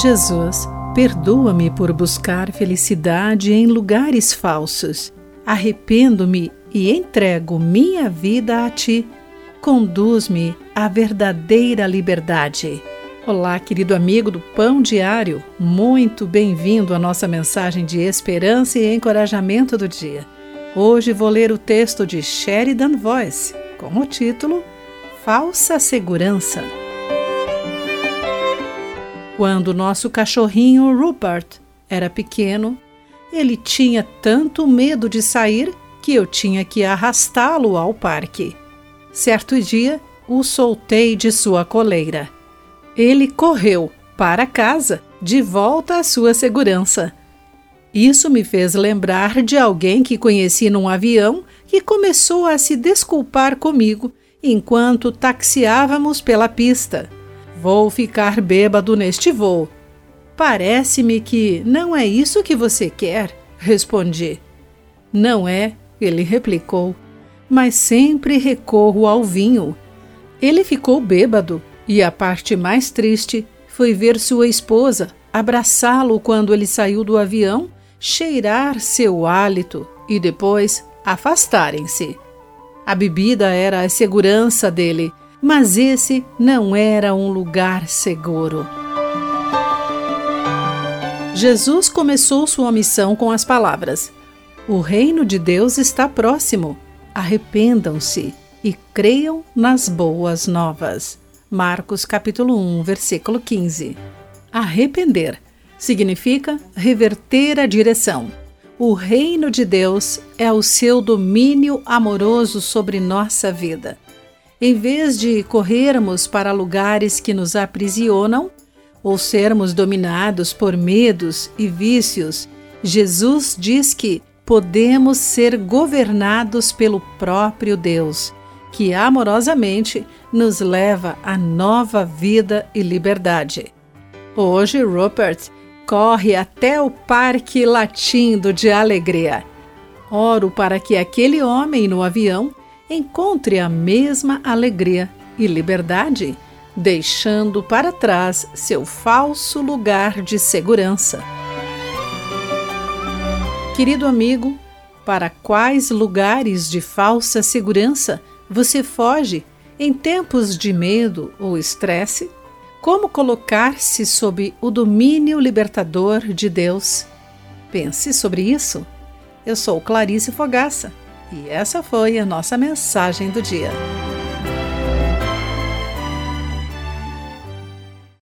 Jesus, perdoa-me por buscar felicidade em lugares falsos. Arrependo-me e entrego minha vida a ti. Conduz-me à verdadeira liberdade. Olá, querido amigo do Pão Diário, muito bem-vindo à nossa mensagem de esperança e encorajamento do dia. Hoje vou ler o texto de Sheridan Voice com o título Falsa Segurança. Quando nosso cachorrinho Rupert era pequeno, ele tinha tanto medo de sair que eu tinha que arrastá-lo ao parque. Certo dia, o soltei de sua coleira. Ele correu para casa, de volta à sua segurança. Isso me fez lembrar de alguém que conheci num avião que começou a se desculpar comigo enquanto taxiávamos pela pista. Vou ficar bêbado neste voo. Parece-me que não é isso que você quer, respondi. Não é, ele replicou, mas sempre recorro ao vinho. Ele ficou bêbado e a parte mais triste foi ver sua esposa abraçá-lo quando ele saiu do avião, cheirar seu hálito e depois afastarem-se. A bebida era a segurança dele mas esse não era um lugar seguro. Jesus começou sua missão com as palavras: O reino de Deus está próximo. Arrependam-se e creiam nas boas novas. Marcos capítulo 1, versículo 15. Arrepender significa reverter a direção. O reino de Deus é o seu domínio amoroso sobre nossa vida. Em vez de corrermos para lugares que nos aprisionam ou sermos dominados por medos e vícios, Jesus diz que podemos ser governados pelo próprio Deus, que amorosamente nos leva a nova vida e liberdade. Hoje, Rupert corre até o parque latindo de alegria. Oro para que aquele homem no avião encontre a mesma alegria e liberdade, deixando para trás seu falso lugar de segurança. Querido amigo, para quais lugares de falsa segurança você foge em tempos de medo ou estresse? Como colocar-se sob o domínio libertador de Deus? Pense sobre isso. Eu sou Clarice Fogaça e essa foi a nossa mensagem do dia.